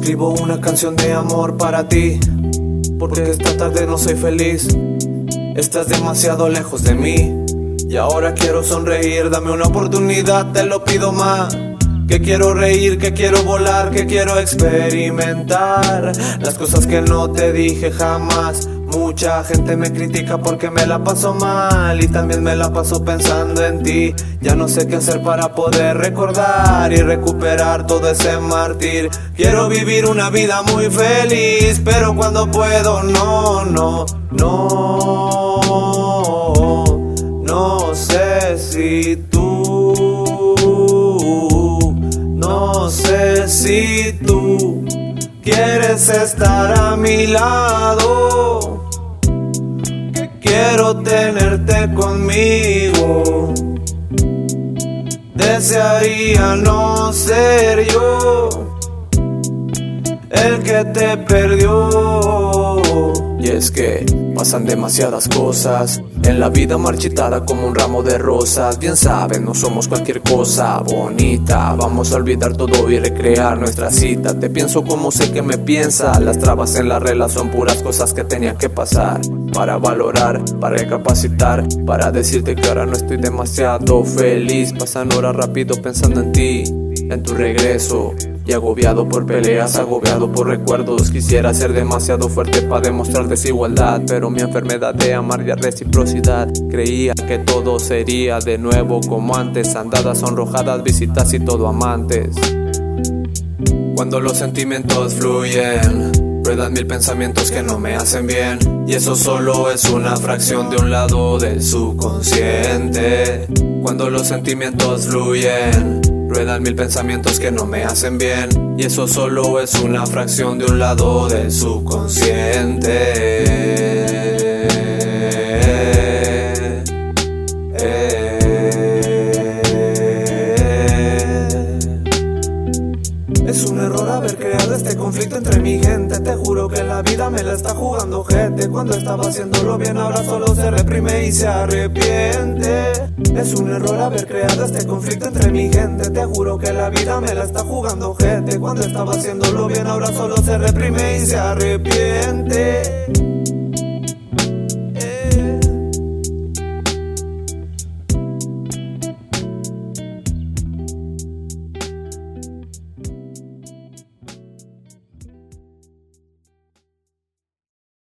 Escribo una canción de amor para ti, porque esta tarde no soy feliz. Estás demasiado lejos de mí. Y ahora quiero sonreír, dame una oportunidad, te lo pido más. Que quiero reír, que quiero volar, que quiero experimentar las cosas que no te dije jamás. Mucha gente me critica porque me la paso mal y también me la paso pensando en ti. Ya no sé qué hacer para poder recordar y recuperar todo ese martir. Quiero vivir una vida muy feliz, pero cuando puedo, no, no, no. No sé si tú, no sé si tú quieres estar a mi lado quiero tenerte conmigo. Desearía no ser yo el que te perdió. Y es que pasan demasiadas cosas en la vida marchitada como un ramo de rosas. Bien saben, no somos cualquier cosa bonita. Vamos a olvidar todo y recrear nuestra cita. Te pienso como sé que me piensa. Las trabas en la relación, puras cosas que tenía que pasar. Para valorar, para recapacitar, para decirte que ahora no estoy demasiado feliz. Pasan horas rápido pensando en ti, en tu regreso. Y agobiado por peleas, agobiado por recuerdos Quisiera ser demasiado fuerte para demostrar desigualdad Pero mi enfermedad de amar y reciprocidad. Creía que todo sería de nuevo como antes Andadas sonrojadas, visitas y todo amantes. Cuando los sentimientos fluyen Ruedan mil pensamientos que no me hacen bien. Y eso solo es una fracción de un lado del subconsciente Cuando los sentimientos fluyen Ruedan mil pensamientos que no me hacen bien. Y eso solo es una fracción de un lado del subconsciente entre mi gente Te juro que la vida me la está jugando gente. Cuando estaba haciéndolo bien ahora solo se reprime y se arrepiente. Es un error haber creado este conflicto entre mi gente. Te juro que la vida me la está jugando gente. Cuando estaba haciéndolo bien ahora solo se reprime y se arrepiente